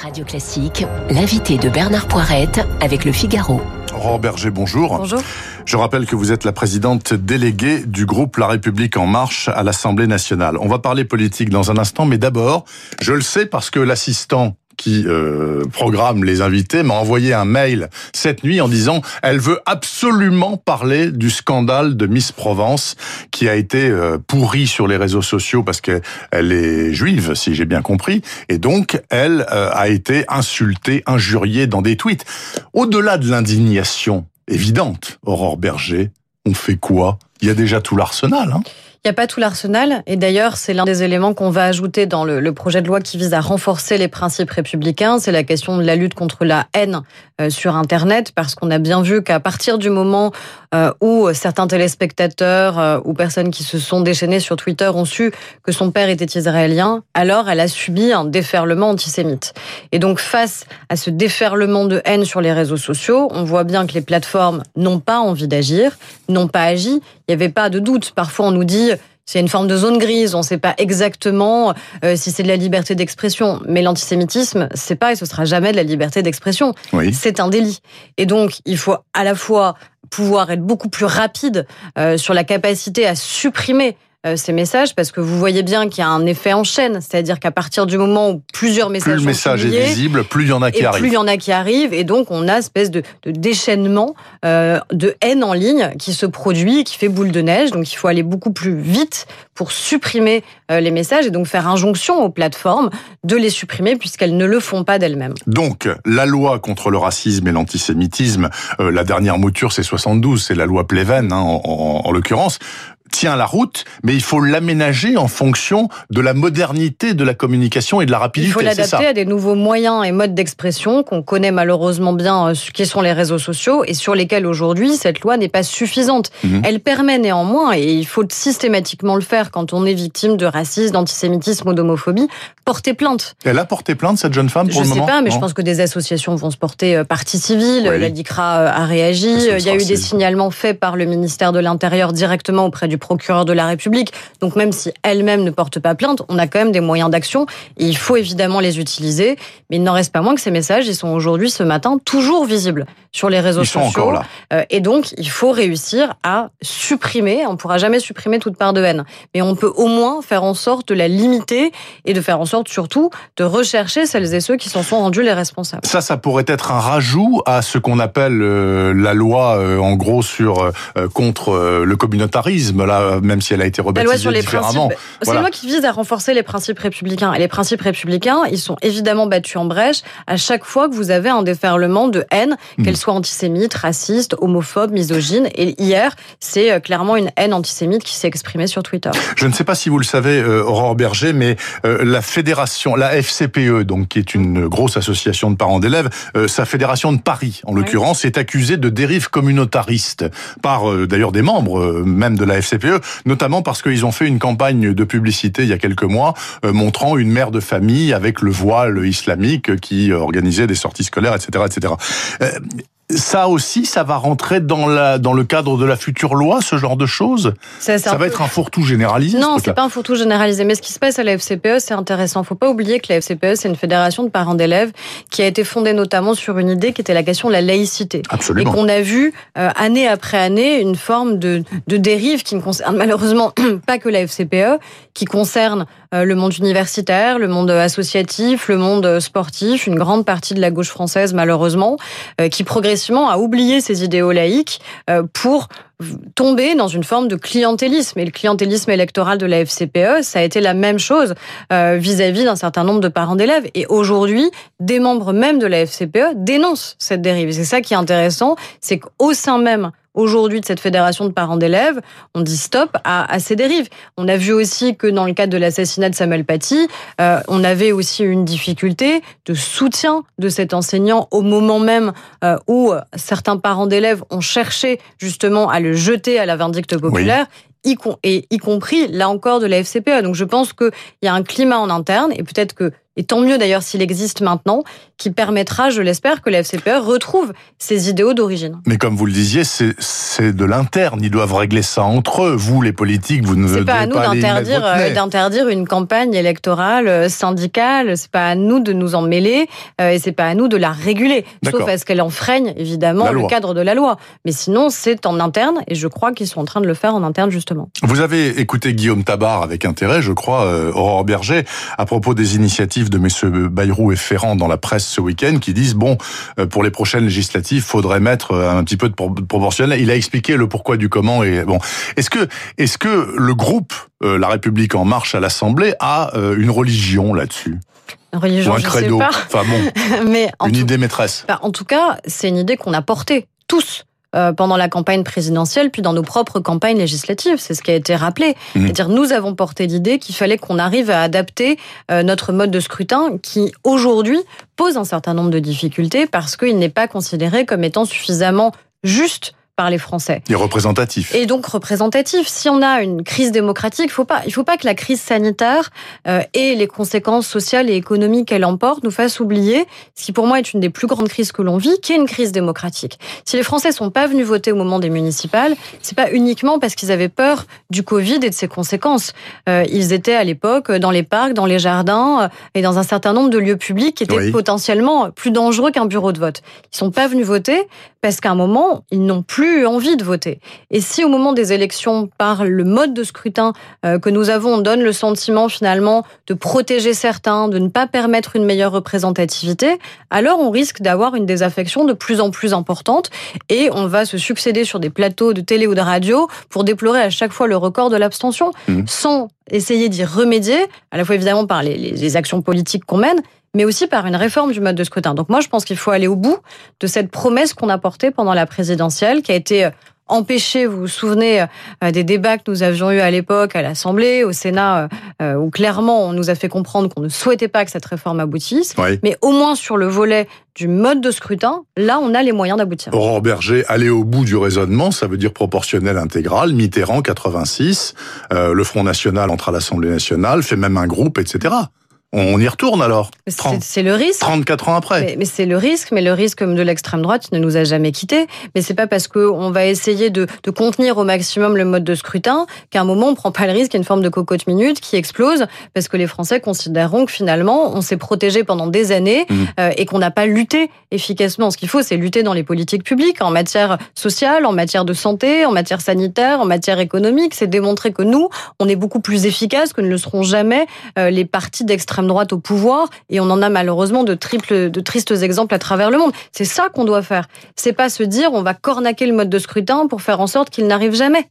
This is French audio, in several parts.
Radio Classique, l'invité de Bernard Poirette avec le Figaro. Aurore Berger, bonjour. Bonjour. Je rappelle que vous êtes la présidente déléguée du groupe La République en marche à l'Assemblée nationale. On va parler politique dans un instant, mais d'abord, je le sais parce que l'assistant qui euh, programme les invités m'a envoyé un mail cette nuit en disant elle veut absolument parler du scandale de Miss Provence qui a été euh, pourri sur les réseaux sociaux parce qu'elle est juive si j'ai bien compris et donc elle euh, a été insultée, injuriée dans des tweets. Au-delà de l'indignation évidente, Aurore Berger, on fait quoi? Il y a déjà tout l'arsenal. Hein il n'y a pas tout l'arsenal. Et d'ailleurs, c'est l'un des éléments qu'on va ajouter dans le, projet de loi qui vise à renforcer les principes républicains. C'est la question de la lutte contre la haine euh, sur Internet, parce qu'on a bien vu qu'à partir du moment euh, où certains téléspectateurs euh, ou personnes qui se sont déchaînés sur Twitter ont su que son père était israélien, alors elle a subi un déferlement antisémite. Et donc, face à ce déferlement de haine sur les réseaux sociaux, on voit bien que les plateformes n'ont pas envie d'agir, n'ont pas agi. Il n'y avait pas de doute. Parfois, on nous dit c'est une forme de zone grise. On ne sait pas exactement euh, si c'est de la liberté d'expression. Mais l'antisémitisme, c'est pas et ce sera jamais de la liberté d'expression. Oui. C'est un délit. Et donc, il faut à la fois pouvoir être beaucoup plus rapide euh, sur la capacité à supprimer euh, ces messages parce que vous voyez bien qu'il y a un effet en chaîne, c'est-à-dire qu'à partir du moment où plusieurs messages plus le message sont est visible, plus il y en a qui arrivent. Plus il y en a qui arrivent, et donc on a une espèce de, de déchaînement euh, de haine en ligne qui se produit, qui fait boule de neige. Donc il faut aller beaucoup plus vite pour supprimer euh, les messages et donc faire injonction aux plateformes de les supprimer puisqu'elles ne le font pas d'elles-mêmes. Donc la loi contre le racisme et l'antisémitisme, la dernière mouture c'est 72, c'est la loi Pleven hein, en, en, en l'occurrence tient la route, mais il faut l'aménager en fonction de la modernité de la communication et de la rapidité. Il faut l'adapter à des nouveaux moyens et modes d'expression qu'on connaît malheureusement bien, qui sont les réseaux sociaux et sur lesquels aujourd'hui cette loi n'est pas suffisante. Mmh. Elle permet néanmoins, et il faut systématiquement le faire quand on est victime de racisme, d'antisémitisme ou d'homophobie, porter plainte. Elle a porté plainte cette jeune femme pour je le moment. Je sais pas, mais non je pense que des associations vont se porter partie civile. Oui. La DICRA a réagi. Il y a eu des signalements faits par le ministère de l'Intérieur directement auprès du procureur de la République. Donc même si elle-même ne porte pas plainte, on a quand même des moyens d'action et il faut évidemment les utiliser. Mais il n'en reste pas moins que ces messages, ils sont aujourd'hui, ce matin, toujours visibles sur les réseaux ils sont sociaux. Encore là. Euh, et donc, il faut réussir à supprimer. On ne pourra jamais supprimer toute part de haine, mais on peut au moins faire en sorte de la limiter et de faire en sorte surtout de rechercher celles et ceux qui s'en sont rendus les responsables. Ça, ça pourrait être un rajout à ce qu'on appelle euh, la loi, euh, en gros, sur contre le communautarisme, là, même si elle a été rebaptisée la loi sur les différemment. principes. C'est une loi qui vise à renforcer les principes républicains. Et les principes républicains, ils sont évidemment battus en brèche à chaque fois que vous avez un déferlement de haine, mmh. qu'elle soit antisémite, raciste, homophobe, misogyne. Et hier, c'est clairement une haine antisémite qui s'est exprimée sur Twitter. Je ne sais pas si vous le savez, euh, Aurore Berger, mais euh, la fédération, la FCPE, donc qui est une grosse association de parents d'élèves, euh, sa fédération de Paris, en l'occurrence, est accusée de dérive communautariste par euh, d'ailleurs des membres euh, même de la FCPE, notamment parce qu'ils ont fait une campagne de publicité il y a quelques mois euh, montrant une mère de famille avec le voile islamique qui organisait des sorties scolaires, etc., etc ça aussi, ça va rentrer dans, la, dans le cadre de la future loi, ce genre de choses Ça, ça va peu... être un fourre-tout généralisé Non, c'est pas un fourre-tout généralisé. Mais ce qui se passe à la FCPE, c'est intéressant. Faut pas oublier que la FCPE, c'est une fédération de parents d'élèves qui a été fondée notamment sur une idée qui était la question de la laïcité. Absolument. Et qu'on a vu, euh, année après année, une forme de, de dérive qui ne concerne malheureusement pas que la FCPE, qui concerne euh, le monde universitaire, le monde associatif, le monde sportif, une grande partie de la gauche française, malheureusement, euh, qui progressivement a oublié ces idéaux laïques euh, pour tomber dans une forme de clientélisme. Et le clientélisme électoral de la FCPE, ça a été la même chose euh, vis-à-vis d'un certain nombre de parents d'élèves. Et aujourd'hui, des membres même de la FCPE dénoncent cette dérive. C'est ça qui est intéressant, c'est qu'au sein même aujourd'hui de cette fédération de parents d'élèves, on dit stop à, à, ces dérives. On a vu aussi que dans le cadre de l'assassinat de Samuel Paty, euh, on avait aussi une difficulté de soutien de cet enseignant au moment même euh, où certains parents d'élèves ont cherché justement à le jeter à la vindicte populaire. Et y compris, là encore, de la FCPE. Donc je pense qu'il y a un climat en interne et peut-être que et tant mieux d'ailleurs s'il existe maintenant, qui permettra, je l'espère, que la FCPE retrouve ses idéaux d'origine. Mais comme vous le disiez, c'est de l'interne. Ils doivent régler ça entre eux. Vous, les politiques, vous ne devez pas à nous d'interdire euh, d'interdire une campagne électorale euh, syndicale. C'est pas à nous de nous en mêler euh, et c'est pas à nous de la réguler. Sauf à ce qu'elle enfreigne évidemment le cadre de la loi. Mais sinon, c'est en interne et je crois qu'ils sont en train de le faire en interne justement. Vous avez écouté Guillaume Tabar avec intérêt, je crois, Aurore Berger, à propos des initiatives de messieurs Bayrou et Ferrand dans la presse ce week-end, qui disent bon, pour les prochaines législatives, faudrait mettre un petit peu de proportionnel. Il a expliqué le pourquoi du comment et bon. Est-ce que est-ce que le groupe euh, La République en marche à l'Assemblée a euh, une religion là-dessus? Religion, un credo? Enfin bon, mais une idée maîtresse. Bah, en tout cas, c'est une idée qu'on a portée tous euh, pendant la campagne présidentielle, puis dans nos propres campagnes législatives. C'est ce qui a été rappelé. Mmh. C'est-à-dire, nous avons porté l'idée qu'il fallait qu'on arrive à adapter notre mode de scrutin qui, aujourd'hui, pose un certain nombre de difficultés parce qu'il n'est pas considéré comme étant suffisamment juste par les Français. Et représentatif. Et donc représentatif. Si on a une crise démocratique, faut pas, il faut pas que la crise sanitaire euh, et les conséquences sociales et économiques qu'elle emporte nous fassent oublier ce qui pour moi est une des plus grandes crises que l'on vit, qui est une crise démocratique. Si les Français sont pas venus voter au moment des municipales, c'est pas uniquement parce qu'ils avaient peur du Covid et de ses conséquences. Euh, ils étaient à l'époque dans les parcs, dans les jardins euh, et dans un certain nombre de lieux publics qui étaient potentiellement plus dangereux qu'un bureau de vote. Ils sont pas venus voter parce qu'à un moment ils n'ont plus envie de voter. Et si au moment des élections, par le mode de scrutin euh, que nous avons, on donne le sentiment finalement de protéger certains, de ne pas permettre une meilleure représentativité, alors on risque d'avoir une désaffection de plus en plus importante et on va se succéder sur des plateaux de télé ou de radio pour déplorer à chaque fois le record de l'abstention, mmh. sans essayer d'y remédier, à la fois évidemment par les, les actions politiques qu'on mène, mais aussi par une réforme du mode de scrutin. Donc moi, je pense qu'il faut aller au bout de cette promesse qu'on a portée pendant la présidentielle, qui a été euh, empêchée, vous vous souvenez euh, des débats que nous avions eus à l'époque à l'Assemblée, au Sénat, euh, où clairement on nous a fait comprendre qu'on ne souhaitait pas que cette réforme aboutisse. Mais au moins sur le volet du mode de scrutin, là on a les moyens d'aboutir. Aurore Berger, aller au bout du raisonnement, ça veut dire proportionnel intégral, Mitterrand 86, le Front National entre à l'Assemblée nationale, fait même un groupe, etc. On y retourne alors. C'est le risque. 34 ans après. Mais, c'est le risque, mais le risque de l'extrême droite ne nous a jamais quittés. Mais c'est pas parce qu'on va essayer de, contenir au maximum le mode de scrutin qu'à un moment on prend pas le risque qu'il y a une forme de cocotte minute qui explose parce que les Français considéreront que finalement on s'est protégé pendant des années mmh. euh, et qu'on n'a pas lutté efficacement. Ce qu'il faut, c'est lutter dans les politiques publiques en matière sociale, en matière de santé, en matière sanitaire, en matière économique. C'est démontrer que nous, on est beaucoup plus efficaces que ne le seront jamais euh, les partis d'extrême droite au pouvoir, et on en a malheureusement de triples, de tristes exemples à travers le monde. C'est ça qu'on doit faire. C'est pas se dire on va cornaquer le mode de scrutin pour faire en sorte qu'il n'arrive jamais.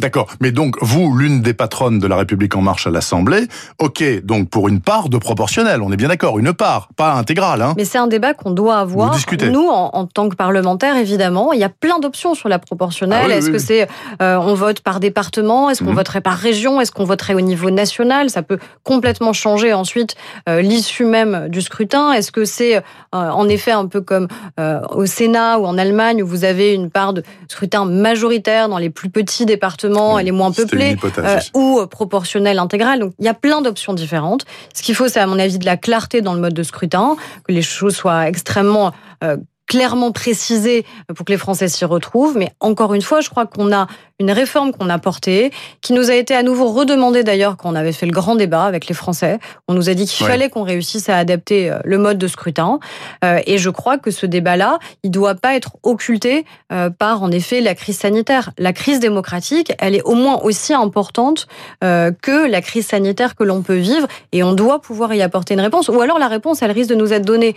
D'accord. Mais donc, vous, l'une des patronnes de la République en marche à l'Assemblée, ok, donc pour une part de proportionnel, on est bien d'accord, une part, pas intégrale. Hein. Mais c'est un débat qu'on doit avoir. Nous, en, tant que parlementaires, évidemment, il y a plein d'options sur la proportionnelle. Ah Est-ce que c'est euh, on vote par département? Est-ce qu'on mhm. voterait par région? Est-ce qu'on voterait au niveau national? Ça peut complètement changer ensuite euh, l'issue même du scrutin. Est-ce que c'est euh, en effet un peu comme au Sénat ou en Allemagne où vous avez une part de scrutin majoritaire dans les plus petits départements elle est moins peuplée, euh, ou proportionnelle intégrale. Donc il y a plein d'options différentes. Ce qu'il faut, c'est à mon avis de la clarté dans le mode de scrutin, que les choses soient extrêmement euh, clairement précisé pour que les Français s'y retrouvent. Mais encore une fois, je crois qu'on a une réforme qu'on a portée, qui nous a été à nouveau redemandée d'ailleurs quand on avait fait le grand débat avec les Français. On nous a dit qu'il fallait qu'on réussisse à adapter euh, le mode de scrutin. Euh, et je crois que ce débat-là, il doit pas être occulté euh, par en effet la crise sanitaire. La crise démocratique, elle est au moins aussi importante que la crise sanitaire que l'on peut vivre, et on doit pouvoir y apporter une réponse. Ou alors la réponse, elle risque de nous être donnée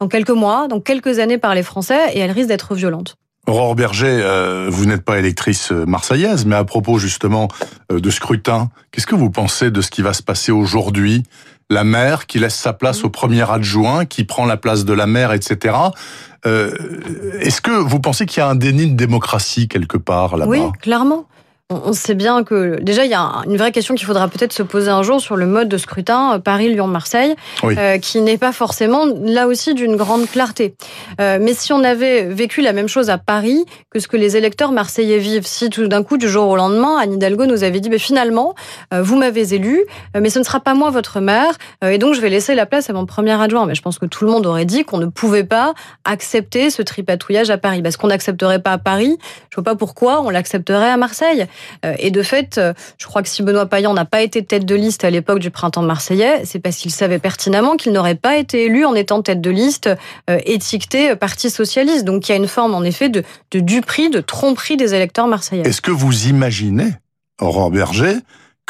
dans quelques mois, dans quelques années par les Français, et elle risque d'être violente. Aurore Berger, euh, vous n'êtes pas électrice euh, marseillaise, mais à propos justement euh, de scrutin, qu'est-ce que vous pensez de ce qui va se passer aujourd'hui? La maire qui laisse sa place au premier adjoint, qui prend la place de la maire, etc. Est-ce que vous pensez qu'il y a un déni de démocratie quelque part là-bas? Oui, clairement. On sait bien que déjà il y a une vraie question qu'il faudra peut-être se poser un jour sur le mode de scrutin euh, Paris-Lyon-Marseille, euh, qui n'est pas forcément là aussi d'une grande clarté. Euh, mais si on avait vécu la même chose à Paris que ce que les électeurs marseillais vivent, si tout d'un coup du jour au lendemain, Anne Hidalgo nous avait dit mais finalement vous m'avez élu, mais ce ne sera pas moi votre maire, et donc je vais laisser la place à mon premier adjoint. Mais je pense que tout le monde aurait dit qu'on ne pouvait pas accepter ce tripatouillage à Paris, parce qu'on n'accepterait pas à Paris. Je vois pas pourquoi on l'accepterait à Marseille. Euh, et de fait, euh, je crois que si Benoît Payan n'a pas été tête de liste à l'époque du printemps marseillais, c'est parce qu'il savait pertinemment qu'il n'aurait pas été élu en étant tête de liste euh, étiqueté Parti socialiste. Donc il y a une forme en effet de, duperie, de tromperie des électeurs marseillais. Est-ce que vous imaginez, Aurore Berger,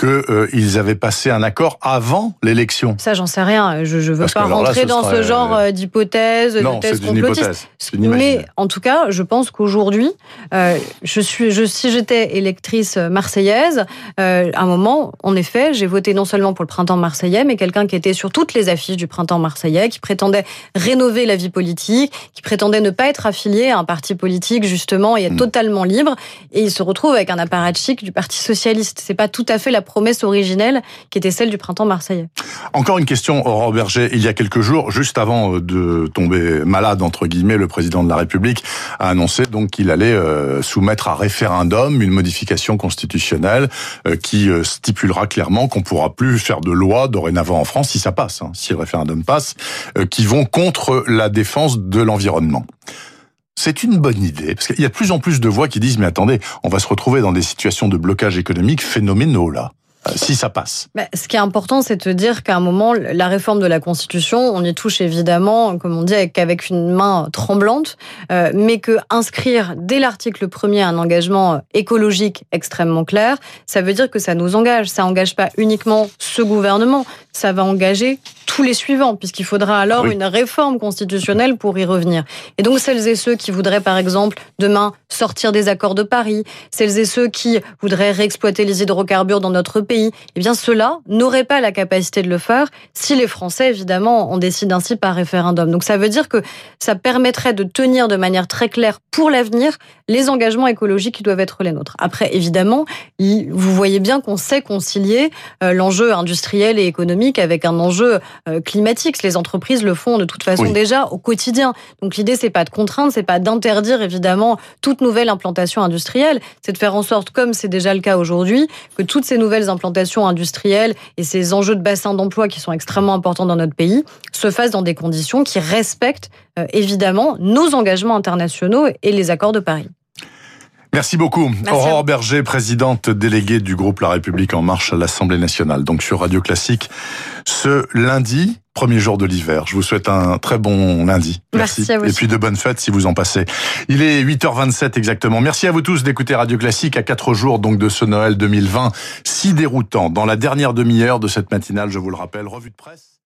qu'ils avaient passé un accord avant l'élection. Ça, j'en sais rien. Je ne veux pas rentrer dans ce genre euh, d'hypothèse, de thèse complotiste. Mais en tout cas, je pense qu'aujourd'hui, euh, je suis, je, si j'étais électrice marseillaise, euh, à un moment, en effet, j'ai voté non seulement pour le printemps marseillais, mais quelqu'un qui était sur toutes les affiches du printemps marseillais, qui prétendait rénover la vie politique, qui prétendait ne pas être affilié à un parti politique justement et être hmm. totalement libre. Et il se retrouve avec un apparatchik du Parti socialiste. C'est pas tout à fait la promesse originelle qui était celle du printemps marseillais. Encore une question, Aurore Berger. Il y a quelques jours, juste avant euh, de tomber malade, entre guillemets, le président de la République a annoncé donc qu'il allait euh, soumettre à référendum une modification constitutionnelle euh, qui stipulera clairement qu'on pourra plus faire de loi dorénavant en France, si ça passe, hein, si le référendum passe, qui vont contre la défense de l'environnement c'est une bonne idée, parce qu'il y a de plus en plus de voix qui disent, mais attendez, on va se retrouver dans des situations de blocage économique phénoménaux, là. Euh, si ça passe. Bah, ce qui est important, c'est de dire qu'à un moment, la réforme de la Constitution, on y touche évidemment, comme on dit, avec, une main tremblante, euh, mais que inscrire dès l'article premier un engagement écologique extrêmement clair, ça veut dire que ça nous engage. Ça engage pas uniquement ce gouvernement, ça va engager tous les suivants, puisqu'il faudra alors une réforme constitutionnelle pour y revenir. Et donc celles et ceux qui voudraient, par exemple, demain sortir des accords de Paris, celles et ceux qui voudraient réexploiter les hydrocarbures dans notre pays, eh bien ceux-là n'auraient pas la capacité de le faire si les Français, évidemment, en décident ainsi par référendum. Donc ça veut dire que ça permettrait de tenir de manière très claire pour l'avenir les engagements écologiques qui doivent être les nôtres. Après, évidemment, vous voyez bien qu'on sait concilier euh, l'enjeu industriel et économique avec un enjeu euh, climatique. Les entreprises le font de toute façon déjà au quotidien. Donc l'idée, c'est pas de contraindre, c'est pas d'interdire évidemment toute nouvelle implantation industrielle. C'est de faire en sorte, comme c'est déjà le cas aujourd'hui, que toutes ces nouvelles implantations industrielles et ces enjeux de bassin d'emploi qui sont extrêmement importants dans notre pays se fassent dans des conditions qui respectent euh, évidemment nos engagements internationaux et les accords de Paris. Merci beaucoup. Aurore Berger, présidente déléguée du groupe La République En Marche à l'Assemblée nationale, donc sur Radio Classique, ce lundi, premier jour de l'hiver. Je vous souhaite un très bon lundi. Merci. Merci à vous. Et puis de bonnes fêtes si vous en passez. Il est 8h27 exactement. Merci à vous tous d'écouter Radio Classique à quatre jours donc de ce Noël 2020 si déroutant. Dans la dernière demi-heure de cette matinale, je vous le rappelle, revue de presse.